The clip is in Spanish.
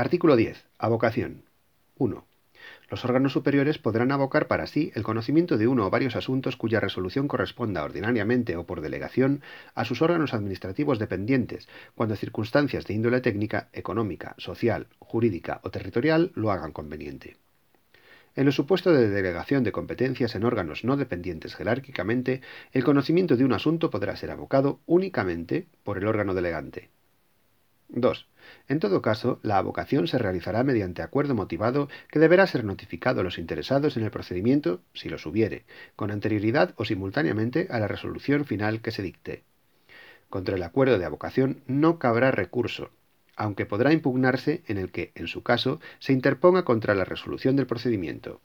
Artículo 10. Avocación. 1. Los órganos superiores podrán abocar para sí el conocimiento de uno o varios asuntos cuya resolución corresponda ordinariamente o por delegación a sus órganos administrativos dependientes, cuando circunstancias de índole técnica, económica, social, jurídica o territorial lo hagan conveniente. En los supuestos de delegación de competencias en órganos no dependientes jerárquicamente, el conocimiento de un asunto podrá ser abocado únicamente por el órgano delegante. 2. En todo caso, la avocación se realizará mediante acuerdo motivado que deberá ser notificado a los interesados en el procedimiento, si los hubiere, con anterioridad o simultáneamente a la resolución final que se dicte. Contra el acuerdo de avocación no cabrá recurso, aunque podrá impugnarse en el que, en su caso, se interponga contra la resolución del procedimiento.